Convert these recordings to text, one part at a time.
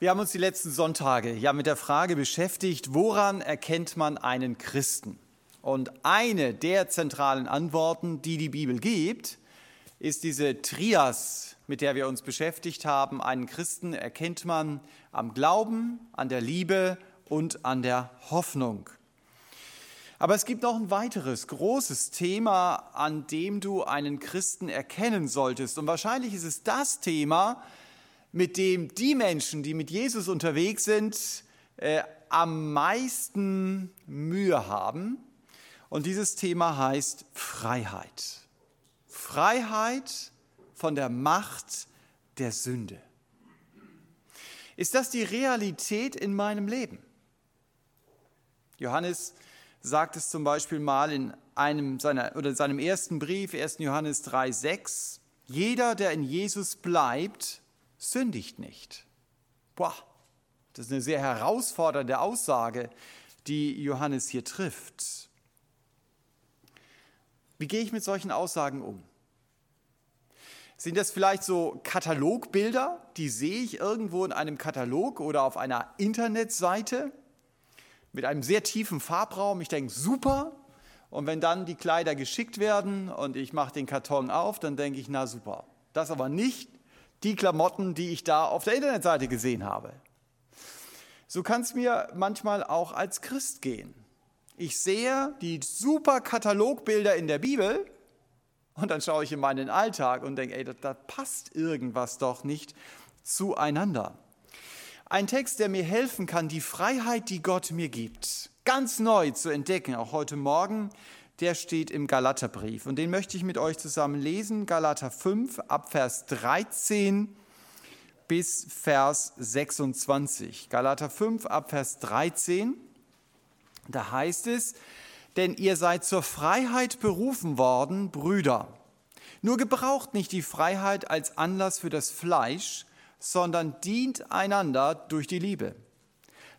Wir haben uns die letzten Sonntage ja mit der Frage beschäftigt, woran erkennt man einen Christen? Und eine der zentralen Antworten, die die Bibel gibt, ist diese Trias, mit der wir uns beschäftigt haben. Einen Christen erkennt man am Glauben, an der Liebe und an der Hoffnung. Aber es gibt noch ein weiteres großes Thema, an dem du einen Christen erkennen solltest. Und wahrscheinlich ist es das Thema, mit dem die Menschen, die mit Jesus unterwegs sind, äh, am meisten Mühe haben. Und dieses Thema heißt Freiheit. Freiheit von der Macht der Sünde. Ist das die Realität in meinem Leben? Johannes sagt es zum Beispiel mal in einem seiner, oder seinem ersten Brief, 1. Johannes 3,6. Jeder, der in Jesus bleibt, sündigt nicht. Boah, das ist eine sehr herausfordernde Aussage, die Johannes hier trifft. Wie gehe ich mit solchen Aussagen um? Sind das vielleicht so Katalogbilder, die sehe ich irgendwo in einem Katalog oder auf einer Internetseite mit einem sehr tiefen Farbraum? Ich denke, super. Und wenn dann die Kleider geschickt werden und ich mache den Karton auf, dann denke ich, na super. Das aber nicht die Klamotten, die ich da auf der Internetseite gesehen habe. So kann es mir manchmal auch als Christ gehen. Ich sehe die super Katalogbilder in der Bibel und dann schaue ich in meinen Alltag und denke, ey, da, da passt irgendwas doch nicht zueinander. Ein Text, der mir helfen kann, die Freiheit, die Gott mir gibt, ganz neu zu entdecken, auch heute Morgen, der steht im Galaterbrief. Und den möchte ich mit euch zusammen lesen. Galater 5 ab Vers 13 bis Vers 26. Galater 5 ab Vers 13. Da heißt es, denn ihr seid zur Freiheit berufen worden, Brüder. Nur gebraucht nicht die Freiheit als Anlass für das Fleisch, sondern dient einander durch die Liebe.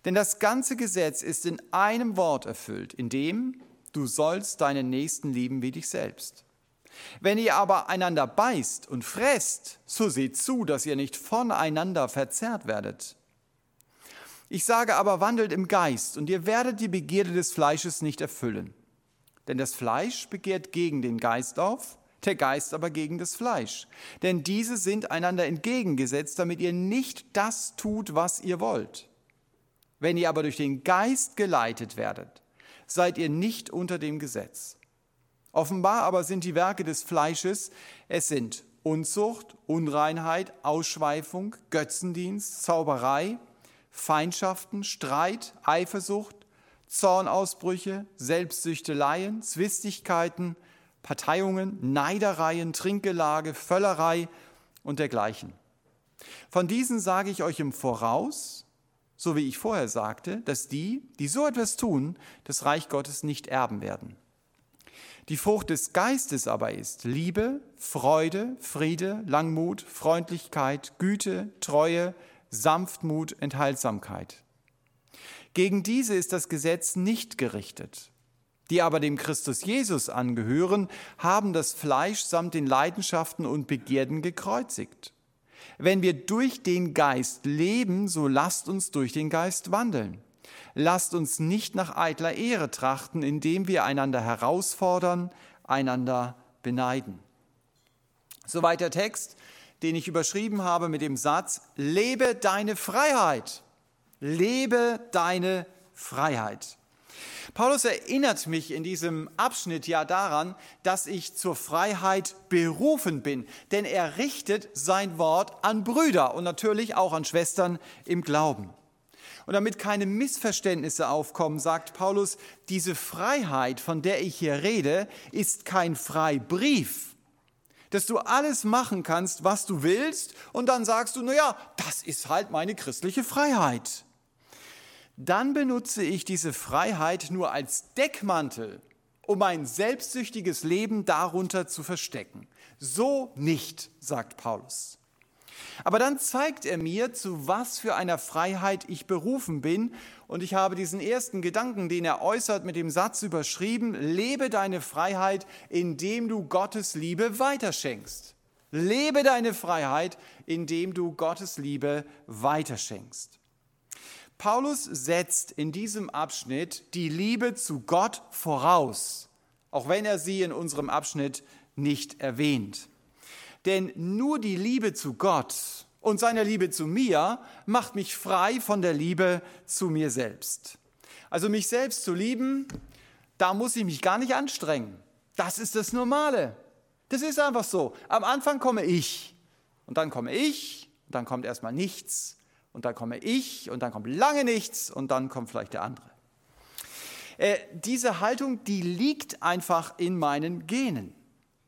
Denn das ganze Gesetz ist in einem Wort erfüllt, in dem du sollst deinen Nächsten lieben wie dich selbst. Wenn ihr aber einander beißt und fresst, so seht zu, dass ihr nicht voneinander verzerrt werdet. Ich sage aber, wandelt im Geist, und ihr werdet die Begierde des Fleisches nicht erfüllen. Denn das Fleisch begehrt gegen den Geist auf, der Geist aber gegen das Fleisch. Denn diese sind einander entgegengesetzt, damit ihr nicht das tut, was ihr wollt. Wenn ihr aber durch den Geist geleitet werdet, seid ihr nicht unter dem Gesetz. Offenbar aber sind die Werke des Fleisches, es sind Unzucht, Unreinheit, Ausschweifung, Götzendienst, Zauberei, Feindschaften, Streit, Eifersucht, Zornausbrüche, Selbstsüchteleien, Zwistigkeiten, Parteiungen, Neidereien, Trinkgelage, Völlerei und dergleichen. Von diesen sage ich euch im Voraus, so wie ich vorher sagte, dass die, die so etwas tun, das Reich Gottes nicht erben werden. Die Frucht des Geistes aber ist Liebe, Freude, Friede, Langmut, Freundlichkeit, Güte, Treue, Sanftmut, Enthaltsamkeit. Gegen diese ist das Gesetz nicht gerichtet. Die aber dem Christus Jesus angehören, haben das Fleisch samt den Leidenschaften und Begierden gekreuzigt. Wenn wir durch den Geist leben, so lasst uns durch den Geist wandeln. Lasst uns nicht nach eitler Ehre trachten, indem wir einander herausfordern, einander beneiden. Soweit der Text, den ich überschrieben habe mit dem Satz, lebe deine Freiheit. Lebe deine Freiheit. Paulus erinnert mich in diesem Abschnitt ja daran, dass ich zur Freiheit berufen bin, denn er richtet sein Wort an Brüder und natürlich auch an Schwestern im Glauben. Und damit keine Missverständnisse aufkommen, sagt Paulus, diese Freiheit, von der ich hier rede, ist kein Freibrief, dass du alles machen kannst, was du willst, und dann sagst du, naja, das ist halt meine christliche Freiheit dann benutze ich diese Freiheit nur als Deckmantel, um mein selbstsüchtiges Leben darunter zu verstecken. So nicht, sagt Paulus. Aber dann zeigt er mir, zu was für einer Freiheit ich berufen bin. Und ich habe diesen ersten Gedanken, den er äußert, mit dem Satz überschrieben, lebe deine Freiheit, indem du Gottes Liebe weiterschenkst. Lebe deine Freiheit, indem du Gottes Liebe weiterschenkst. Paulus setzt in diesem Abschnitt die Liebe zu Gott voraus, auch wenn er sie in unserem Abschnitt nicht erwähnt. Denn nur die Liebe zu Gott und seine Liebe zu mir macht mich frei von der Liebe zu mir selbst. Also mich selbst zu lieben, da muss ich mich gar nicht anstrengen. Das ist das Normale. Das ist einfach so. Am Anfang komme ich und dann komme ich, und dann kommt erstmal nichts und dann komme ich und dann kommt lange nichts und dann kommt vielleicht der andere. Äh, diese Haltung, die liegt einfach in meinen Genen.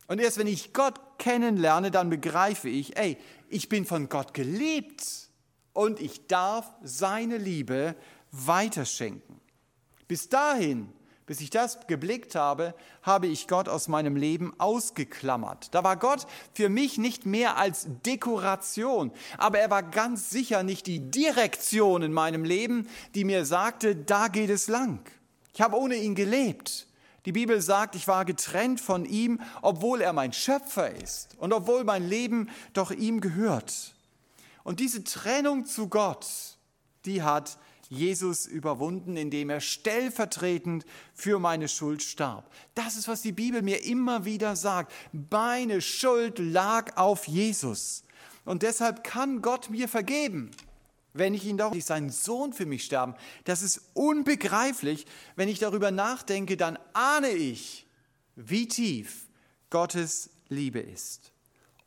Und erst wenn ich Gott kennenlerne, dann begreife ich, ey, ich bin von Gott geliebt und ich darf seine Liebe weiterschenken. Bis dahin bis ich das geblickt habe, habe ich Gott aus meinem Leben ausgeklammert. Da war Gott für mich nicht mehr als Dekoration, aber er war ganz sicher nicht die Direktion in meinem Leben, die mir sagte, da geht es lang. Ich habe ohne ihn gelebt. Die Bibel sagt, ich war getrennt von ihm, obwohl er mein Schöpfer ist und obwohl mein Leben doch ihm gehört. Und diese Trennung zu Gott, die hat Jesus überwunden, indem er stellvertretend für meine Schuld starb. Das ist, was die Bibel mir immer wieder sagt. Meine Schuld lag auf Jesus. Und deshalb kann Gott mir vergeben, wenn ich ihn darum, seinen Sohn für mich sterben. Das ist unbegreiflich. Wenn ich darüber nachdenke, dann ahne ich, wie tief Gottes Liebe ist.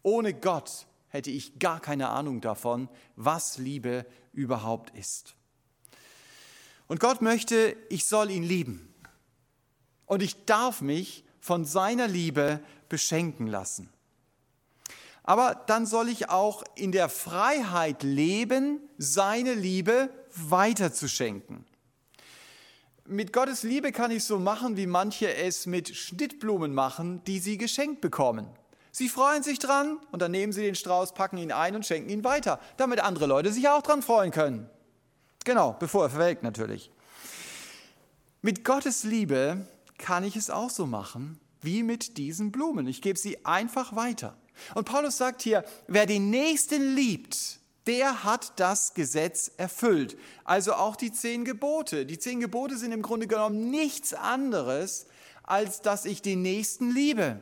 Ohne Gott hätte ich gar keine Ahnung davon, was Liebe überhaupt ist. Und Gott möchte, ich soll ihn lieben. Und ich darf mich von seiner Liebe beschenken lassen. Aber dann soll ich auch in der Freiheit leben, seine Liebe weiterzuschenken. Mit Gottes Liebe kann ich so machen, wie manche es mit Schnittblumen machen, die sie geschenkt bekommen. Sie freuen sich dran und dann nehmen sie den Strauß, packen ihn ein und schenken ihn weiter, damit andere Leute sich auch dran freuen können. Genau, bevor er verwelkt natürlich. Mit Gottes Liebe kann ich es auch so machen wie mit diesen Blumen. Ich gebe sie einfach weiter. Und Paulus sagt hier, wer den Nächsten liebt, der hat das Gesetz erfüllt. Also auch die zehn Gebote. Die zehn Gebote sind im Grunde genommen nichts anderes, als dass ich den Nächsten liebe.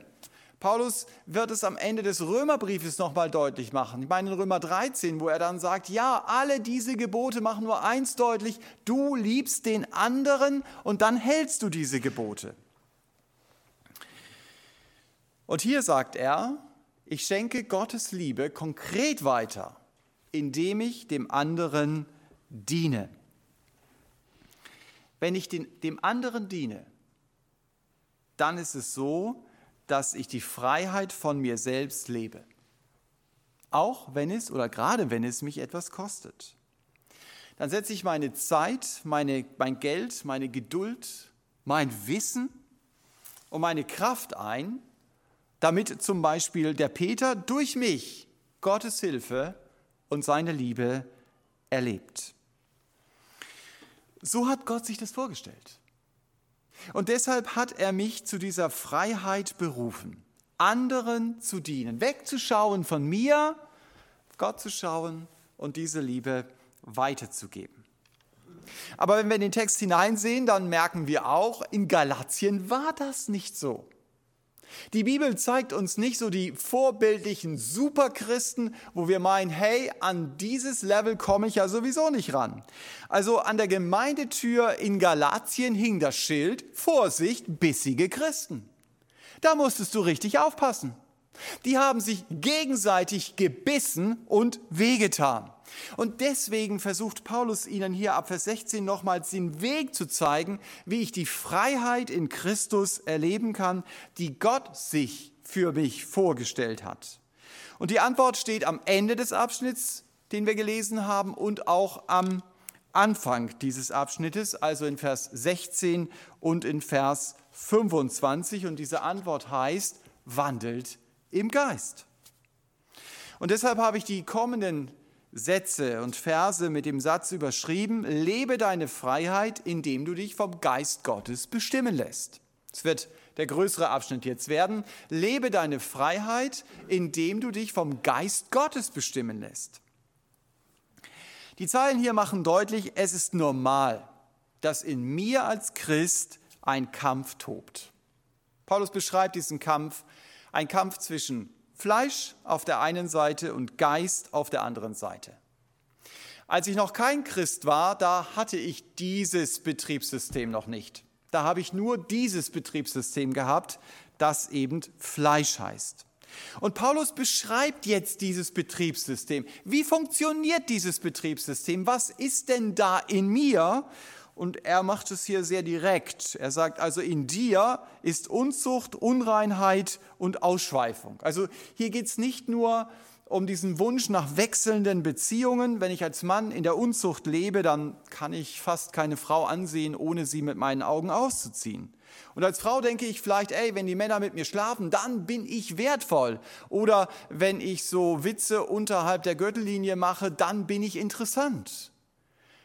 Paulus wird es am Ende des Römerbriefes nochmal deutlich machen. Ich meine in Römer 13, wo er dann sagt, ja, alle diese Gebote machen nur eins deutlich, du liebst den anderen und dann hältst du diese Gebote. Und hier sagt er, ich schenke Gottes Liebe konkret weiter, indem ich dem anderen diene. Wenn ich den, dem anderen diene, dann ist es so, dass ich die Freiheit von mir selbst lebe. Auch wenn es oder gerade wenn es mich etwas kostet. Dann setze ich meine Zeit, meine, mein Geld, meine Geduld, mein Wissen und meine Kraft ein, damit zum Beispiel der Peter durch mich Gottes Hilfe und seine Liebe erlebt. So hat Gott sich das vorgestellt. Und deshalb hat er mich zu dieser Freiheit berufen, anderen zu dienen, wegzuschauen von mir, Gott zu schauen und diese Liebe weiterzugeben. Aber wenn wir in den Text hineinsehen, dann merken wir auch, in Galatien war das nicht so. Die Bibel zeigt uns nicht so die vorbildlichen Superchristen, wo wir meinen, hey, an dieses Level komme ich ja sowieso nicht ran. Also an der Gemeindetür in Galatien hing das Schild, Vorsicht, bissige Christen. Da musstest du richtig aufpassen. Die haben sich gegenseitig gebissen und wehgetan. Und deswegen versucht Paulus ihnen hier ab Vers 16 nochmals den Weg zu zeigen, wie ich die Freiheit in Christus erleben kann, die Gott sich für mich vorgestellt hat. Und die Antwort steht am Ende des Abschnitts, den wir gelesen haben, und auch am Anfang dieses Abschnittes, also in Vers 16 und in Vers 25. Und diese Antwort heißt, wandelt im Geist. Und deshalb habe ich die kommenden Sätze und Verse mit dem Satz überschrieben, lebe deine Freiheit, indem du dich vom Geist Gottes bestimmen lässt. Es wird der größere Abschnitt jetzt werden. Lebe deine Freiheit, indem du dich vom Geist Gottes bestimmen lässt. Die Zeilen hier machen deutlich, es ist normal, dass in mir als Christ ein Kampf tobt. Paulus beschreibt diesen Kampf, ein Kampf zwischen Fleisch auf der einen Seite und Geist auf der anderen Seite. Als ich noch kein Christ war, da hatte ich dieses Betriebssystem noch nicht. Da habe ich nur dieses Betriebssystem gehabt, das eben Fleisch heißt. Und Paulus beschreibt jetzt dieses Betriebssystem. Wie funktioniert dieses Betriebssystem? Was ist denn da in mir? Und er macht es hier sehr direkt. Er sagt also, in dir ist Unzucht, Unreinheit und Ausschweifung. Also hier geht es nicht nur um diesen Wunsch nach wechselnden Beziehungen. Wenn ich als Mann in der Unzucht lebe, dann kann ich fast keine Frau ansehen, ohne sie mit meinen Augen auszuziehen. Und als Frau denke ich vielleicht, ey, wenn die Männer mit mir schlafen, dann bin ich wertvoll. Oder wenn ich so Witze unterhalb der Gürtellinie mache, dann bin ich interessant.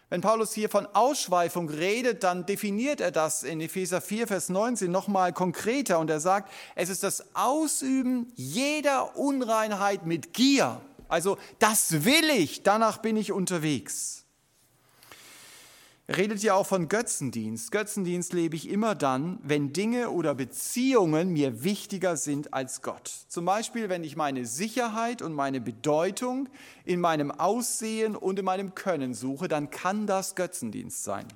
Wenn Paulus hier von Ausschweifung redet, dann definiert er das in Epheser 4, Vers 19 nochmal konkreter und er sagt, es ist das Ausüben jeder Unreinheit mit Gier. Also das will ich, danach bin ich unterwegs redet ja auch von Götzendienst. Götzendienst lebe ich immer dann, wenn Dinge oder Beziehungen mir wichtiger sind als Gott. Zum Beispiel, wenn ich meine Sicherheit und meine Bedeutung in meinem Aussehen und in meinem Können suche, dann kann das Götzendienst sein.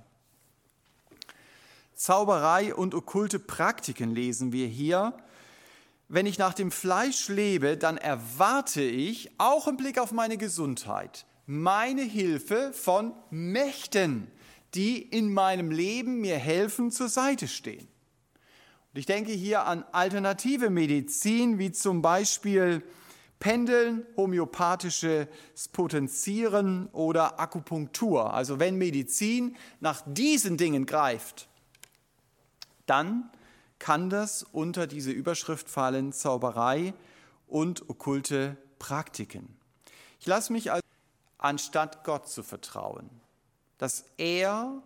Zauberei und okkulte Praktiken lesen wir hier. Wenn ich nach dem Fleisch lebe, dann erwarte ich, auch im Blick auf meine Gesundheit, meine Hilfe von Mächten, die in meinem Leben mir helfen, zur Seite stehen. Und ich denke hier an alternative Medizin, wie zum Beispiel Pendeln, homöopathisches Potenzieren oder Akupunktur. Also wenn Medizin nach diesen Dingen greift, dann kann das unter diese Überschrift fallen, Zauberei und okkulte Praktiken. Ich lasse mich also, anstatt Gott zu vertrauen, dass er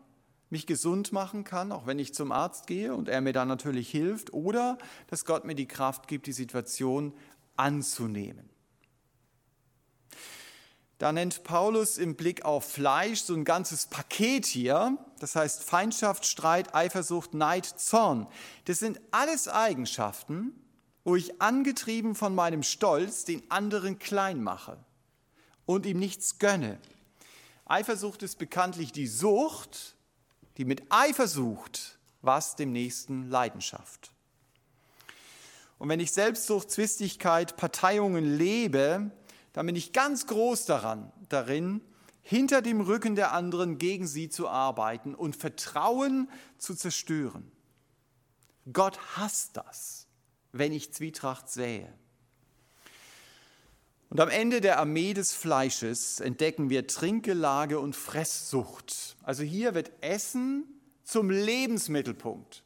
mich gesund machen kann, auch wenn ich zum Arzt gehe und er mir dann natürlich hilft, oder dass Gott mir die Kraft gibt, die Situation anzunehmen. Da nennt Paulus im Blick auf Fleisch so ein ganzes Paket hier. Das heißt Feindschaft, Streit, Eifersucht, Neid, Zorn. Das sind alles Eigenschaften, wo ich angetrieben von meinem Stolz den anderen klein mache und ihm nichts gönne Eifersucht ist bekanntlich die Sucht, die mit Eifersucht was dem Nächsten Leidenschaft. Und wenn ich Selbstsucht, Zwistigkeit, Parteiungen lebe, dann bin ich ganz groß daran, darin, hinter dem Rücken der anderen gegen sie zu arbeiten und Vertrauen zu zerstören. Gott hasst das, wenn ich Zwietracht sähe. Und am Ende der Armee des Fleisches entdecken wir Trinkgelage und Fresssucht. Also hier wird Essen zum Lebensmittelpunkt.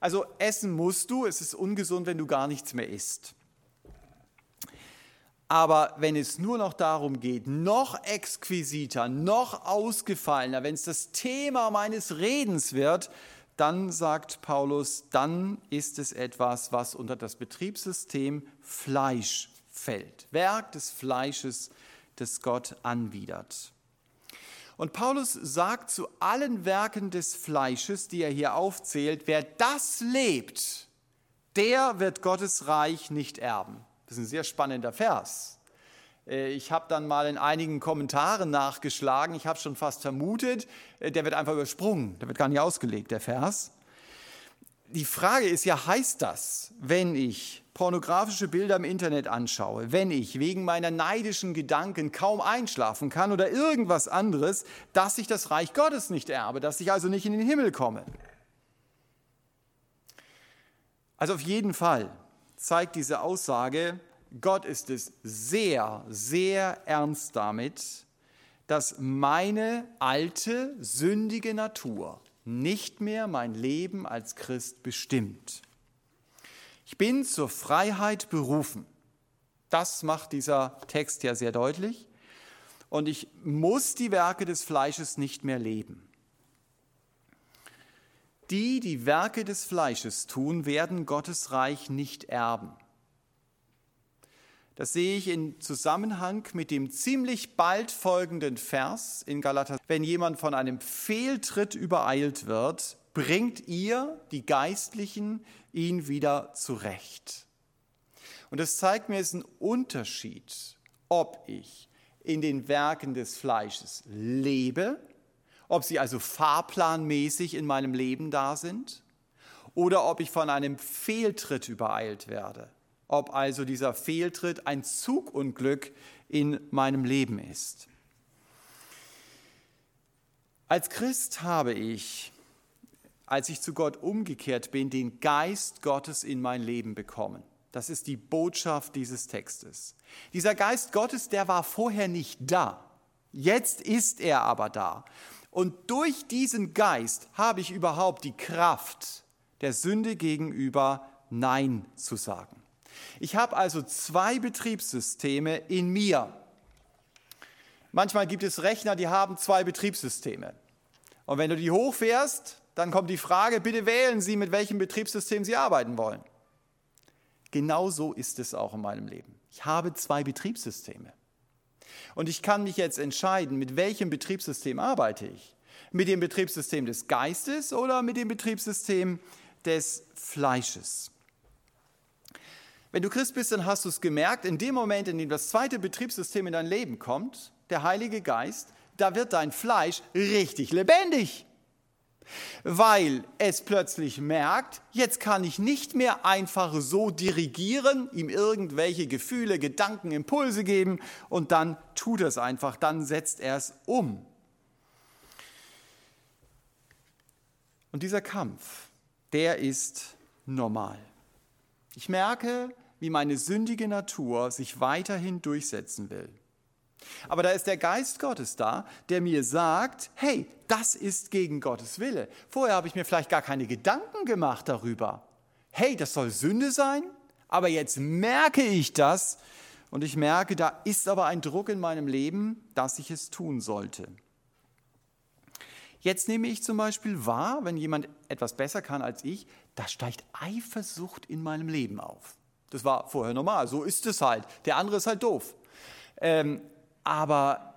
Also essen musst du, es ist ungesund, wenn du gar nichts mehr isst. Aber wenn es nur noch darum geht, noch exquisiter, noch ausgefallener, wenn es das Thema meines Redens wird, dann sagt Paulus, dann ist es etwas, was unter das Betriebssystem Fleisch fällt. Werk des Fleisches, das Gott anwidert. Und Paulus sagt zu allen Werken des Fleisches, die er hier aufzählt, wer das lebt, der wird Gottes Reich nicht erben. Das ist ein sehr spannender Vers. Äh, ich habe dann mal in einigen Kommentaren nachgeschlagen. Ich habe schon fast vermutet, äh, der wird einfach übersprungen. Der wird gar nicht ausgelegt, der Vers. Die Frage ist ja, heißt das, wenn ich pornografische Bilder im Internet anschaue, wenn ich wegen meiner neidischen Gedanken kaum einschlafen kann oder irgendwas anderes, dass ich das Reich Gottes nicht erbe, dass ich also nicht in den Himmel komme. Also auf jeden Fall zeigt diese Aussage, Gott ist es sehr, sehr ernst damit, dass meine alte, sündige Natur nicht mehr mein Leben als Christ bestimmt. Ich bin zur Freiheit berufen. Das macht dieser Text ja sehr deutlich. Und ich muss die Werke des Fleisches nicht mehr leben. die die Werke des Fleisches tun, werden Gottes Reich nicht erben. Das sehe ich in Zusammenhang mit dem ziemlich bald folgenden Vers in Galater. Wenn jemand von einem Fehltritt übereilt wird, bringt ihr, die Geistlichen, ihn wieder zurecht. Und das zeigt mir, es ist ein Unterschied, ob ich in den Werken des Fleisches lebe, ob sie also fahrplanmäßig in meinem Leben da sind, oder ob ich von einem Fehltritt übereilt werde ob also dieser Fehltritt ein Zugunglück in meinem Leben ist. Als Christ habe ich, als ich zu Gott umgekehrt bin, den Geist Gottes in mein Leben bekommen. Das ist die Botschaft dieses Textes. Dieser Geist Gottes, der war vorher nicht da. Jetzt ist er aber da. Und durch diesen Geist habe ich überhaupt die Kraft, der Sünde gegenüber Nein zu sagen. Ich habe also zwei Betriebssysteme in mir. Manchmal gibt es Rechner, die haben zwei Betriebssysteme. Und wenn du die hochfährst, dann kommt die Frage, bitte wählen Sie, mit welchem Betriebssystem Sie arbeiten wollen. Genauso ist es auch in meinem Leben. Ich habe zwei Betriebssysteme. Und ich kann mich jetzt entscheiden, mit welchem Betriebssystem arbeite ich. Mit dem Betriebssystem des Geistes oder mit dem Betriebssystem des Fleisches. Wenn du Christ bist, dann hast du es gemerkt, in dem Moment, in dem das zweite Betriebssystem in dein Leben kommt, der Heilige Geist, da wird dein Fleisch richtig lebendig. Weil es plötzlich merkt, jetzt kann ich nicht mehr einfach so dirigieren, ihm irgendwelche Gefühle, Gedanken, Impulse geben und dann tut er es einfach, dann setzt er es um. Und dieser Kampf, der ist normal. Ich merke, wie meine sündige Natur sich weiterhin durchsetzen will. Aber da ist der Geist Gottes da, der mir sagt, hey, das ist gegen Gottes Wille. Vorher habe ich mir vielleicht gar keine Gedanken gemacht darüber. Hey, das soll Sünde sein, aber jetzt merke ich das und ich merke, da ist aber ein Druck in meinem Leben, dass ich es tun sollte. Jetzt nehme ich zum Beispiel wahr, wenn jemand etwas besser kann als ich, da steigt Eifersucht in meinem Leben auf. Das war vorher normal, so ist es halt. Der andere ist halt doof. Ähm, aber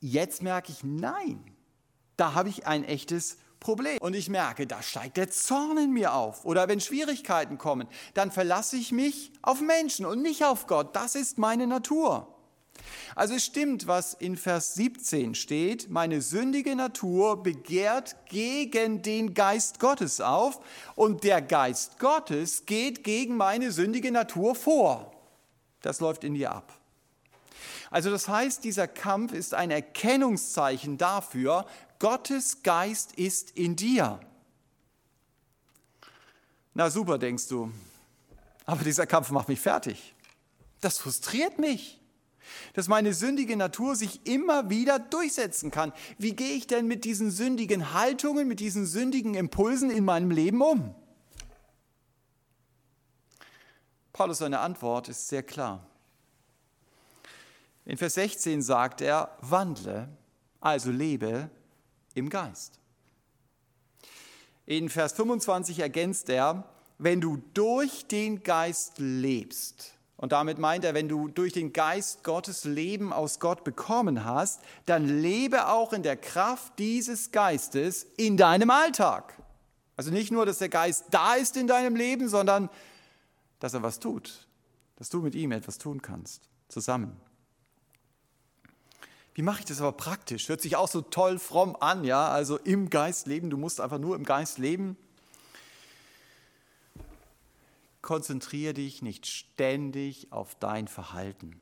jetzt merke ich, nein, da habe ich ein echtes Problem. Und ich merke, da steigt der Zorn in mir auf. Oder wenn Schwierigkeiten kommen, dann verlasse ich mich auf Menschen und nicht auf Gott. Das ist meine Natur. Also es stimmt, was in Vers 17 steht, meine sündige Natur begehrt gegen den Geist Gottes auf und der Geist Gottes geht gegen meine sündige Natur vor. Das läuft in dir ab. Also das heißt, dieser Kampf ist ein Erkennungszeichen dafür, Gottes Geist ist in dir. Na super, denkst du, aber dieser Kampf macht mich fertig. Das frustriert mich dass meine sündige Natur sich immer wieder durchsetzen kann. Wie gehe ich denn mit diesen sündigen Haltungen, mit diesen sündigen Impulsen in meinem Leben um? Paulus seine Antwort ist sehr klar. In Vers 16 sagt er, wandle, also lebe im Geist. In Vers 25 ergänzt er, wenn du durch den Geist lebst, und damit meint er, wenn du durch den Geist Gottes Leben aus Gott bekommen hast, dann lebe auch in der Kraft dieses Geistes in deinem Alltag. Also nicht nur, dass der Geist da ist in deinem Leben, sondern dass er was tut, dass du mit ihm etwas tun kannst, zusammen. Wie mache ich das aber praktisch? Hört sich auch so toll fromm an, ja? Also im Geist leben, du musst einfach nur im Geist leben konzentriere dich nicht ständig auf dein Verhalten.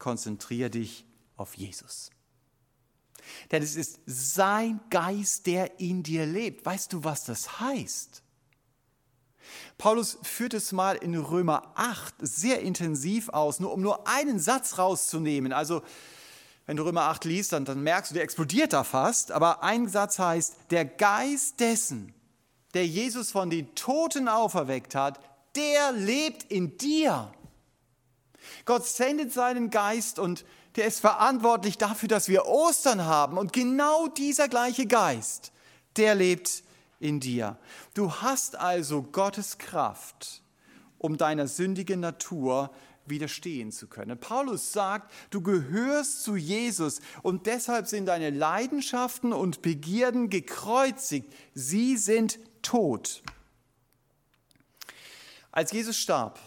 Konzentriere dich auf Jesus. Denn es ist sein Geist, der in dir lebt. Weißt du, was das heißt? Paulus führt es mal in Römer 8 sehr intensiv aus, nur um nur einen Satz rauszunehmen. Also, wenn du Römer 8 liest, dann, dann merkst du, der explodiert da fast. Aber ein Satz heißt, der Geist dessen, der Jesus von den Toten auferweckt hat, der lebt in dir. Gott sendet seinen Geist und der ist verantwortlich dafür, dass wir Ostern haben. Und genau dieser gleiche Geist, der lebt in dir. Du hast also Gottes Kraft, um deiner sündigen Natur widerstehen zu können. Paulus sagt, du gehörst zu Jesus und deshalb sind deine Leidenschaften und Begierden gekreuzigt. Sie sind tot. Als Jesus starb,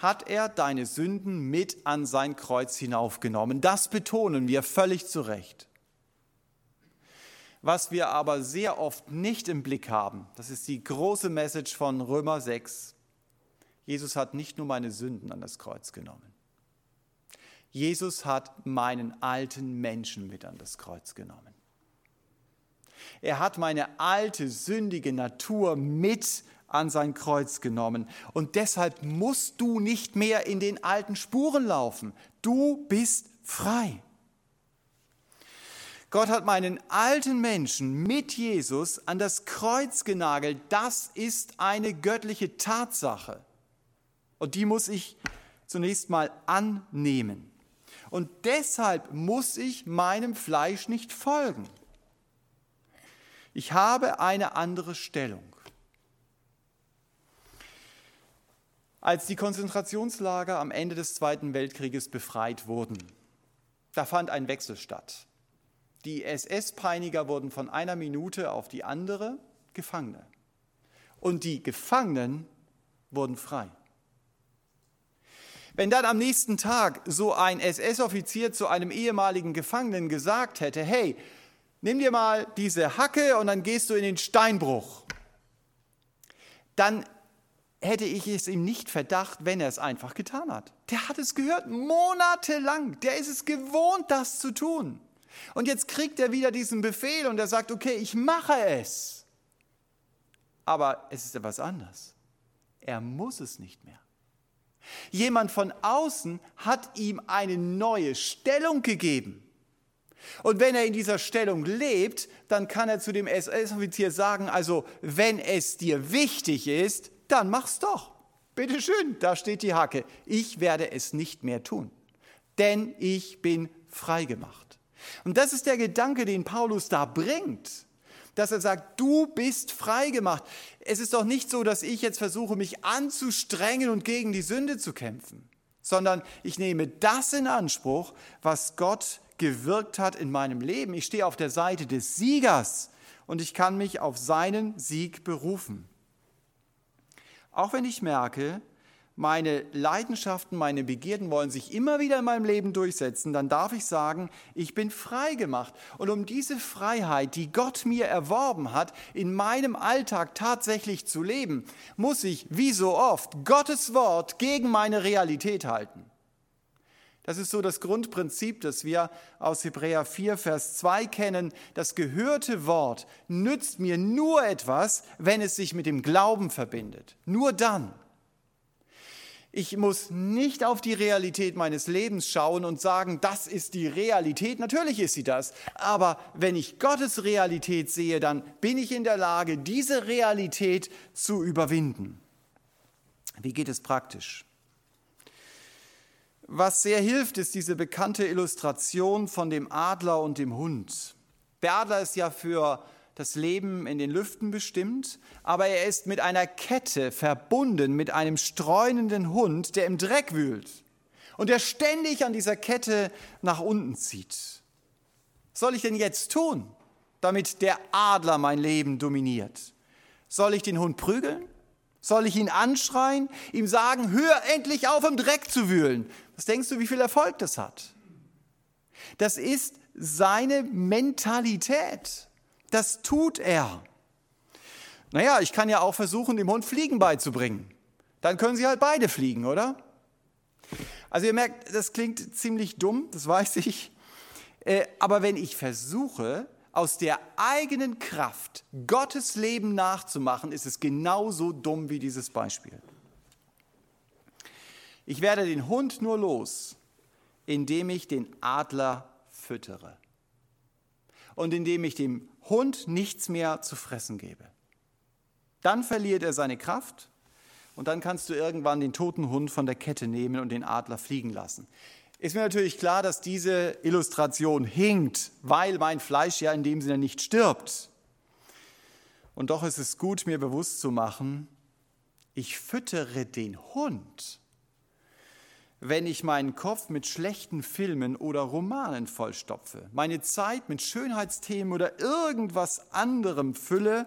hat er deine Sünden mit an sein Kreuz hinaufgenommen. Das betonen wir völlig zu Recht. Was wir aber sehr oft nicht im Blick haben, das ist die große Message von Römer 6. Jesus hat nicht nur meine Sünden an das Kreuz genommen. Jesus hat meinen alten Menschen mit an das Kreuz genommen. Er hat meine alte, sündige Natur mit an sein Kreuz genommen. Und deshalb musst du nicht mehr in den alten Spuren laufen. Du bist frei. Gott hat meinen alten Menschen mit Jesus an das Kreuz genagelt. Das ist eine göttliche Tatsache. Und die muss ich zunächst mal annehmen. Und deshalb muss ich meinem Fleisch nicht folgen. Ich habe eine andere Stellung. Als die Konzentrationslager am Ende des Zweiten Weltkrieges befreit wurden, da fand ein Wechsel statt. Die SS-Peiniger wurden von einer Minute auf die andere Gefangene. Und die Gefangenen wurden frei. Wenn dann am nächsten Tag so ein SS-Offizier zu einem ehemaligen Gefangenen gesagt hätte, hey, nimm dir mal diese Hacke und dann gehst du in den Steinbruch, dann hätte ich es ihm nicht verdacht, wenn er es einfach getan hat. Der hat es gehört monatelang, der ist es gewohnt, das zu tun. Und jetzt kriegt er wieder diesen Befehl und er sagt, okay, ich mache es. Aber es ist etwas anders. Er muss es nicht mehr. Jemand von außen hat ihm eine neue Stellung gegeben. Und wenn er in dieser Stellung lebt, dann kann er zu dem SS-Offizier sagen, also wenn es dir wichtig ist, dann mach's doch. Bitte schön, da steht die Hacke. Ich werde es nicht mehr tun, denn ich bin freigemacht. Und das ist der Gedanke, den Paulus da bringt, dass er sagt, du bist frei gemacht. Es ist doch nicht so, dass ich jetzt versuche, mich anzustrengen und gegen die Sünde zu kämpfen, sondern ich nehme das in Anspruch, was Gott gewirkt hat in meinem Leben. Ich stehe auf der Seite des Siegers und ich kann mich auf seinen Sieg berufen. Auch wenn ich merke, meine Leidenschaften, meine Begierden wollen sich immer wieder in meinem Leben durchsetzen, dann darf ich sagen, ich bin frei gemacht. Und um diese Freiheit, die Gott mir erworben hat, in meinem Alltag tatsächlich zu leben, muss ich, wie so oft, Gottes Wort gegen meine Realität halten. Das ist so das Grundprinzip, das wir aus Hebräer 4, Vers 2 kennen. Das gehörte Wort nützt mir nur etwas, wenn es sich mit dem Glauben verbindet. Nur dann. Ich muss nicht auf die Realität meines Lebens schauen und sagen, das ist die Realität. Natürlich ist sie das. Aber wenn ich Gottes Realität sehe, dann bin ich in der Lage, diese Realität zu überwinden. Wie geht es praktisch? Was sehr hilft, ist diese bekannte Illustration von dem Adler und dem Hund. Der Adler ist ja für das Leben in den Lüften bestimmt, aber er ist mit einer Kette verbunden mit einem streunenden Hund, der im Dreck wühlt und der ständig an dieser Kette nach unten zieht. Was soll ich denn jetzt tun, damit der Adler mein Leben dominiert? Soll ich den Hund prügeln? Soll ich ihn anschreien, ihm sagen, hör endlich auf, im Dreck zu wühlen? Was denkst du, wie viel Erfolg das hat? Das ist seine Mentalität. Das tut er. Naja, ich kann ja auch versuchen, dem Hund Fliegen beizubringen. Dann können sie halt beide fliegen, oder? Also ihr merkt, das klingt ziemlich dumm, das weiß ich. Äh, aber wenn ich versuche, aus der eigenen Kraft Gottes Leben nachzumachen, ist es genauso dumm wie dieses Beispiel. Ich werde den Hund nur los, indem ich den Adler füttere und indem ich dem Hund nichts mehr zu fressen gebe. Dann verliert er seine Kraft und dann kannst du irgendwann den toten Hund von der Kette nehmen und den Adler fliegen lassen. Ist mir natürlich klar, dass diese Illustration hinkt, weil mein Fleisch ja in dem Sinne nicht stirbt. Und doch ist es gut, mir bewusst zu machen, ich füttere den Hund, wenn ich meinen Kopf mit schlechten Filmen oder Romanen vollstopfe, meine Zeit mit Schönheitsthemen oder irgendwas anderem fülle,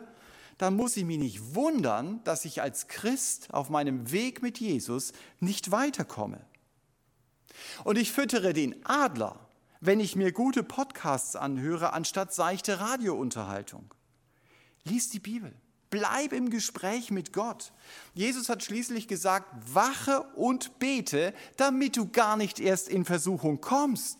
dann muss ich mich nicht wundern, dass ich als Christ auf meinem Weg mit Jesus nicht weiterkomme. Und ich füttere den Adler, wenn ich mir gute Podcasts anhöre, anstatt seichte Radiounterhaltung. Lies die Bibel. Bleib im Gespräch mit Gott. Jesus hat schließlich gesagt, wache und bete, damit du gar nicht erst in Versuchung kommst,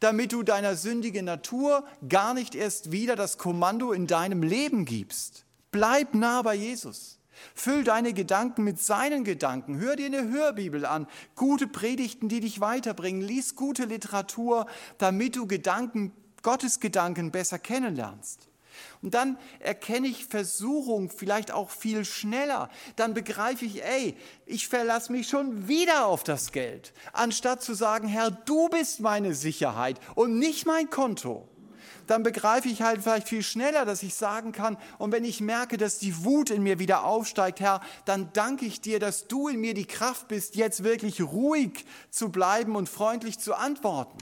damit du deiner sündigen Natur gar nicht erst wieder das Kommando in deinem Leben gibst. Bleib nah bei Jesus. Füll deine Gedanken mit seinen Gedanken. Hör dir eine Hörbibel an. Gute Predigten, die dich weiterbringen. Lies gute Literatur, damit du Gedanken, Gottes Gedanken besser kennenlernst. Und dann erkenne ich Versuchung vielleicht auch viel schneller. Dann begreife ich, ey, ich verlasse mich schon wieder auf das Geld, anstatt zu sagen, Herr, du bist meine Sicherheit und nicht mein Konto dann begreife ich halt vielleicht viel schneller, dass ich sagen kann, und wenn ich merke, dass die Wut in mir wieder aufsteigt, Herr, dann danke ich dir, dass du in mir die Kraft bist, jetzt wirklich ruhig zu bleiben und freundlich zu antworten.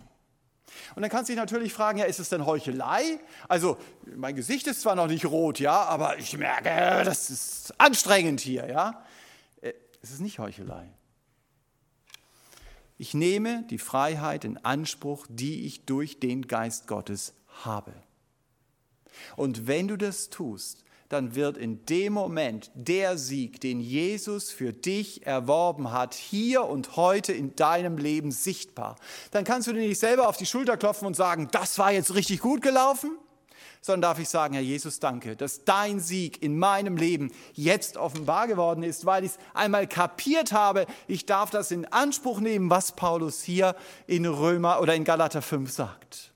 Und dann kannst du dich natürlich fragen, ja, ist es denn Heuchelei? Also, mein Gesicht ist zwar noch nicht rot, ja, aber ich merke, das ist anstrengend hier, ja. Äh, es ist nicht Heuchelei. Ich nehme die Freiheit in Anspruch, die ich durch den Geist Gottes habe. Und wenn du das tust, dann wird in dem Moment der Sieg, den Jesus für dich erworben hat, hier und heute in deinem Leben sichtbar. Dann kannst du dir nicht selber auf die Schulter klopfen und sagen, das war jetzt richtig gut gelaufen, sondern darf ich sagen, Herr Jesus, danke, dass dein Sieg in meinem Leben jetzt offenbar geworden ist, weil ich es einmal kapiert habe. Ich darf das in Anspruch nehmen, was Paulus hier in Römer oder in Galater 5 sagt.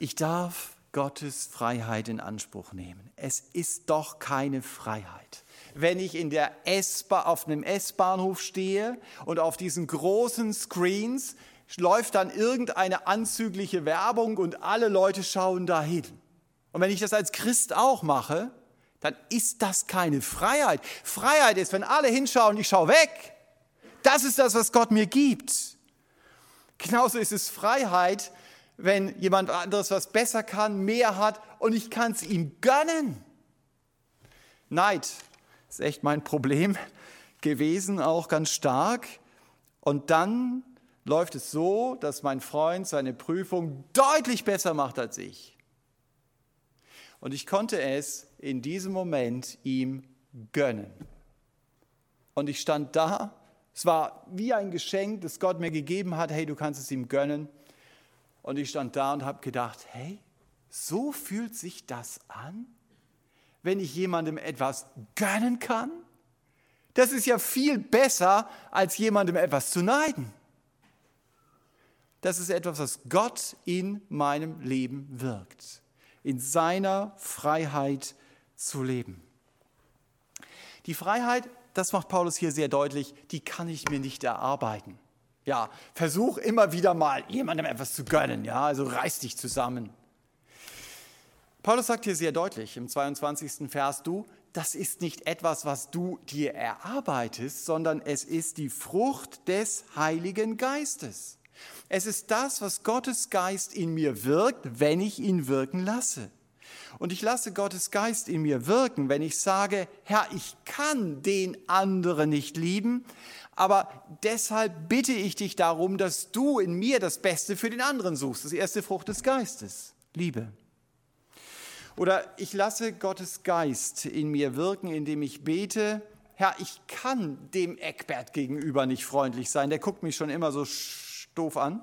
Ich darf Gottes Freiheit in Anspruch nehmen. Es ist doch keine Freiheit. Wenn ich in der S auf einem S-Bahnhof stehe und auf diesen großen Screens läuft dann irgendeine anzügliche Werbung und alle Leute schauen dahin. Und wenn ich das als Christ auch mache, dann ist das keine Freiheit. Freiheit ist, wenn alle hinschauen, ich schaue weg. Das ist das, was Gott mir gibt. Genauso ist es Freiheit, wenn jemand anderes was besser kann, mehr hat und ich kann es ihm gönnen. Neid ist echt mein Problem gewesen, auch ganz stark. Und dann läuft es so, dass mein Freund seine Prüfung deutlich besser macht als ich. Und ich konnte es in diesem Moment ihm gönnen. Und ich stand da, es war wie ein Geschenk, das Gott mir gegeben hat, hey, du kannst es ihm gönnen. Und ich stand da und habe gedacht, hey, so fühlt sich das an, wenn ich jemandem etwas gönnen kann? Das ist ja viel besser, als jemandem etwas zu neiden. Das ist etwas, was Gott in meinem Leben wirkt, in seiner Freiheit zu leben. Die Freiheit, das macht Paulus hier sehr deutlich, die kann ich mir nicht erarbeiten. Ja, versuch immer wieder mal jemandem etwas zu gönnen. Ja, also reiß dich zusammen. Paulus sagt hier sehr deutlich im 22. Vers, du, das ist nicht etwas, was du dir erarbeitest, sondern es ist die Frucht des Heiligen Geistes. Es ist das, was Gottes Geist in mir wirkt, wenn ich ihn wirken lasse. Und ich lasse Gottes Geist in mir wirken, wenn ich sage, Herr, ich kann den anderen nicht lieben, aber deshalb bitte ich dich darum, dass du in mir das Beste für den anderen suchst. Das erste Frucht des Geistes, Liebe. Oder ich lasse Gottes Geist in mir wirken, indem ich bete, Herr, ich kann dem Eckbert gegenüber nicht freundlich sein, der guckt mich schon immer so doof an.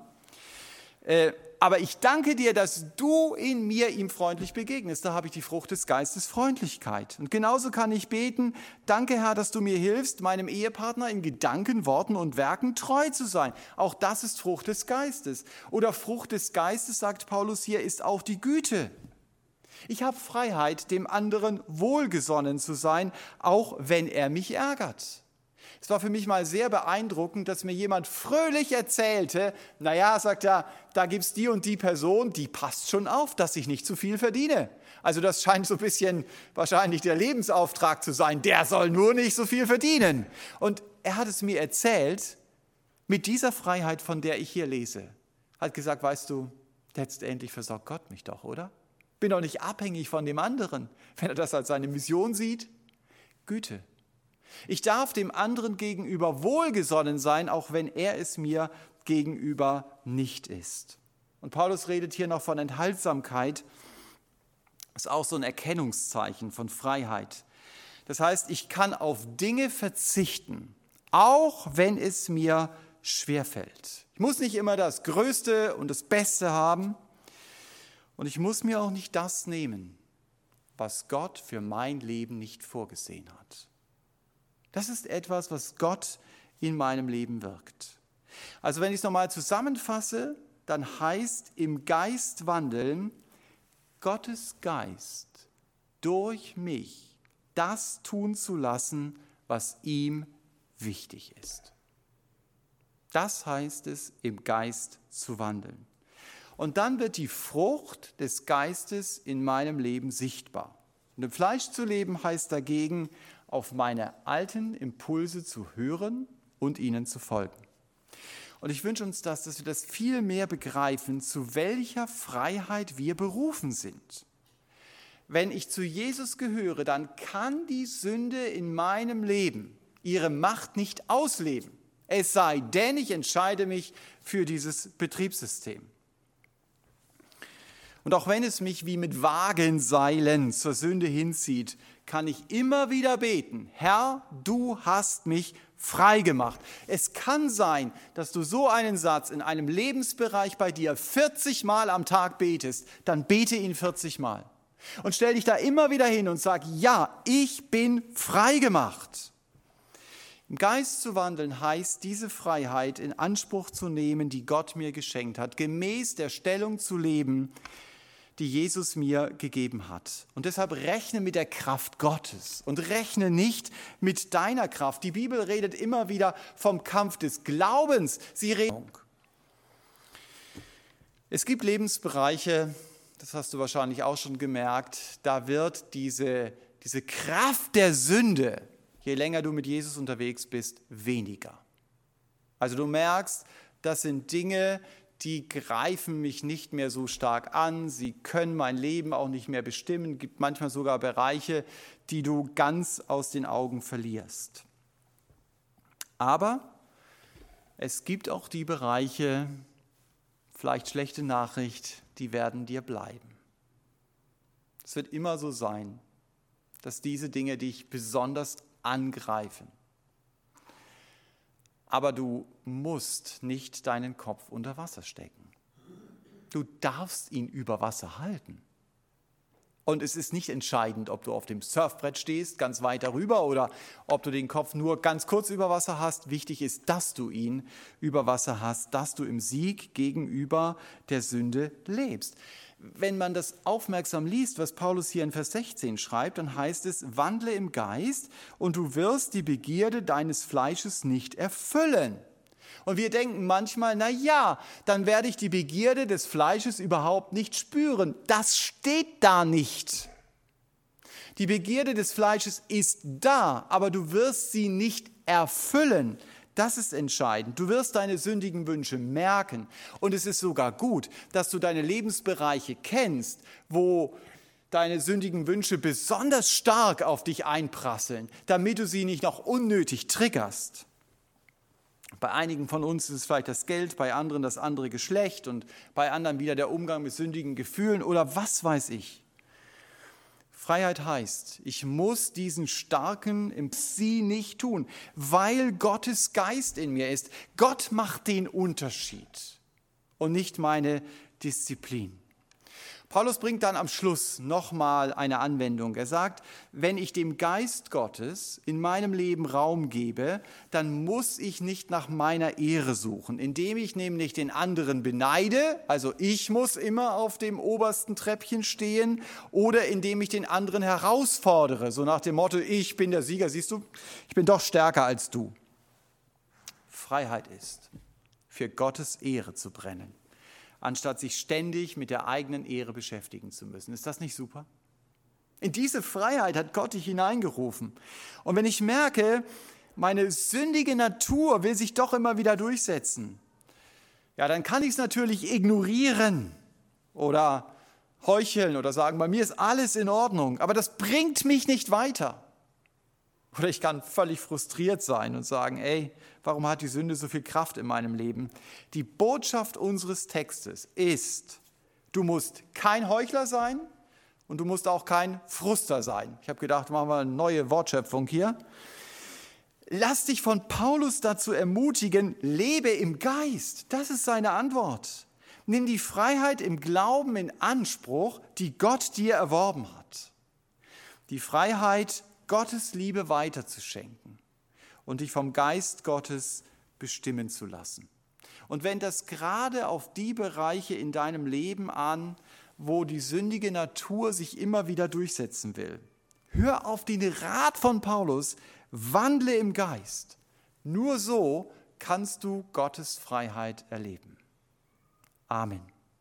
Aber ich danke dir, dass du in mir ihm freundlich begegnest. Da habe ich die Frucht des Geistes Freundlichkeit. Und genauso kann ich beten, danke Herr, dass du mir hilfst, meinem Ehepartner in Gedanken, Worten und Werken treu zu sein. Auch das ist Frucht des Geistes. Oder Frucht des Geistes, sagt Paulus hier, ist auch die Güte. Ich habe Freiheit, dem anderen wohlgesonnen zu sein, auch wenn er mich ärgert. Es war für mich mal sehr beeindruckend, dass mir jemand fröhlich erzählte, naja, sagt er, da gibt es die und die Person, die passt schon auf, dass ich nicht zu viel verdiene. Also das scheint so ein bisschen wahrscheinlich der Lebensauftrag zu sein, der soll nur nicht so viel verdienen. Und er hat es mir erzählt mit dieser Freiheit, von der ich hier lese. Hat gesagt, weißt du, letztendlich versorgt Gott mich doch, oder? Bin doch nicht abhängig von dem anderen, wenn er das als seine Mission sieht. Güte, ich darf dem anderen gegenüber wohlgesonnen sein, auch wenn er es mir gegenüber nicht ist. Und Paulus redet hier noch von Enthaltsamkeit. Das ist auch so ein Erkennungszeichen von Freiheit. Das heißt, ich kann auf Dinge verzichten, auch wenn es mir schwerfällt. Ich muss nicht immer das Größte und das Beste haben. Und ich muss mir auch nicht das nehmen, was Gott für mein Leben nicht vorgesehen hat. Das ist etwas, was Gott in meinem Leben wirkt. Also wenn ich es nochmal zusammenfasse, dann heißt im Geist wandeln, Gottes Geist durch mich das tun zu lassen, was ihm wichtig ist. Das heißt es, im Geist zu wandeln. Und dann wird die Frucht des Geistes in meinem Leben sichtbar. Und im Fleisch zu leben heißt dagegen, auf meine alten Impulse zu hören und ihnen zu folgen. Und ich wünsche uns das, dass wir das viel mehr begreifen, zu welcher Freiheit wir berufen sind. Wenn ich zu Jesus gehöre, dann kann die Sünde in meinem Leben ihre Macht nicht ausleben. Es sei denn, ich entscheide mich für dieses Betriebssystem. Und auch wenn es mich wie mit Wagenseilen zur Sünde hinzieht, kann ich immer wieder beten, Herr, du hast mich frei gemacht. Es kann sein, dass du so einen Satz in einem Lebensbereich bei dir 40 Mal am Tag betest, dann bete ihn 40 Mal. Und stell dich da immer wieder hin und sag, ja, ich bin frei gemacht. Im Geist zu wandeln heißt, diese Freiheit in Anspruch zu nehmen, die Gott mir geschenkt hat, gemäß der Stellung zu leben, die Jesus mir gegeben hat. Und deshalb rechne mit der Kraft Gottes und rechne nicht mit deiner Kraft. Die Bibel redet immer wieder vom Kampf des Glaubens. Sie redet. Es gibt Lebensbereiche, das hast du wahrscheinlich auch schon gemerkt, da wird diese, diese Kraft der Sünde, je länger du mit Jesus unterwegs bist, weniger. Also du merkst, das sind Dinge, die greifen mich nicht mehr so stark an, sie können mein Leben auch nicht mehr bestimmen, es gibt manchmal sogar Bereiche, die du ganz aus den Augen verlierst. Aber es gibt auch die Bereiche, vielleicht schlechte Nachricht, die werden dir bleiben. Es wird immer so sein, dass diese Dinge dich besonders angreifen. Aber du musst nicht deinen Kopf unter Wasser stecken. Du darfst ihn über Wasser halten. Und es ist nicht entscheidend, ob du auf dem Surfbrett stehst, ganz weit darüber, oder ob du den Kopf nur ganz kurz über Wasser hast. Wichtig ist, dass du ihn über Wasser hast, dass du im Sieg gegenüber der Sünde lebst wenn man das aufmerksam liest, was Paulus hier in Vers 16 schreibt, dann heißt es, wandle im Geist und du wirst die Begierde deines Fleisches nicht erfüllen. Und wir denken manchmal, na ja, dann werde ich die Begierde des Fleisches überhaupt nicht spüren. Das steht da nicht. Die Begierde des Fleisches ist da, aber du wirst sie nicht erfüllen. Das ist entscheidend. Du wirst deine sündigen Wünsche merken. Und es ist sogar gut, dass du deine Lebensbereiche kennst, wo deine sündigen Wünsche besonders stark auf dich einprasseln, damit du sie nicht noch unnötig triggerst. Bei einigen von uns ist es vielleicht das Geld, bei anderen das andere Geschlecht und bei anderen wieder der Umgang mit sündigen Gefühlen oder was weiß ich. Freiheit heißt, ich muss diesen starken im Sie nicht tun, weil Gottes Geist in mir ist. Gott macht den Unterschied und nicht meine Disziplin. Paulus bringt dann am Schluss nochmal eine Anwendung. Er sagt, wenn ich dem Geist Gottes in meinem Leben Raum gebe, dann muss ich nicht nach meiner Ehre suchen, indem ich nämlich den anderen beneide, also ich muss immer auf dem obersten Treppchen stehen, oder indem ich den anderen herausfordere, so nach dem Motto, ich bin der Sieger, siehst du, ich bin doch stärker als du. Freiheit ist, für Gottes Ehre zu brennen anstatt sich ständig mit der eigenen Ehre beschäftigen zu müssen. Ist das nicht super? In diese Freiheit hat Gott dich hineingerufen. Und wenn ich merke, meine sündige Natur will sich doch immer wieder durchsetzen, ja, dann kann ich es natürlich ignorieren oder heucheln oder sagen, bei mir ist alles in Ordnung, aber das bringt mich nicht weiter. Oder ich kann völlig frustriert sein und sagen, ey, warum hat die Sünde so viel Kraft in meinem Leben? Die Botschaft unseres Textes ist, du musst kein Heuchler sein und du musst auch kein Fruster sein. Ich habe gedacht, machen wir eine neue Wortschöpfung hier. Lass dich von Paulus dazu ermutigen, lebe im Geist. Das ist seine Antwort. Nimm die Freiheit im Glauben in Anspruch, die Gott dir erworben hat. Die Freiheit, Gottes Liebe weiterzuschenken und dich vom Geist Gottes bestimmen zu lassen. Und wenn das gerade auf die Bereiche in deinem Leben an, wo die sündige Natur sich immer wieder durchsetzen will, hör auf den Rat von Paulus, wandle im Geist. Nur so kannst du Gottes Freiheit erleben. Amen.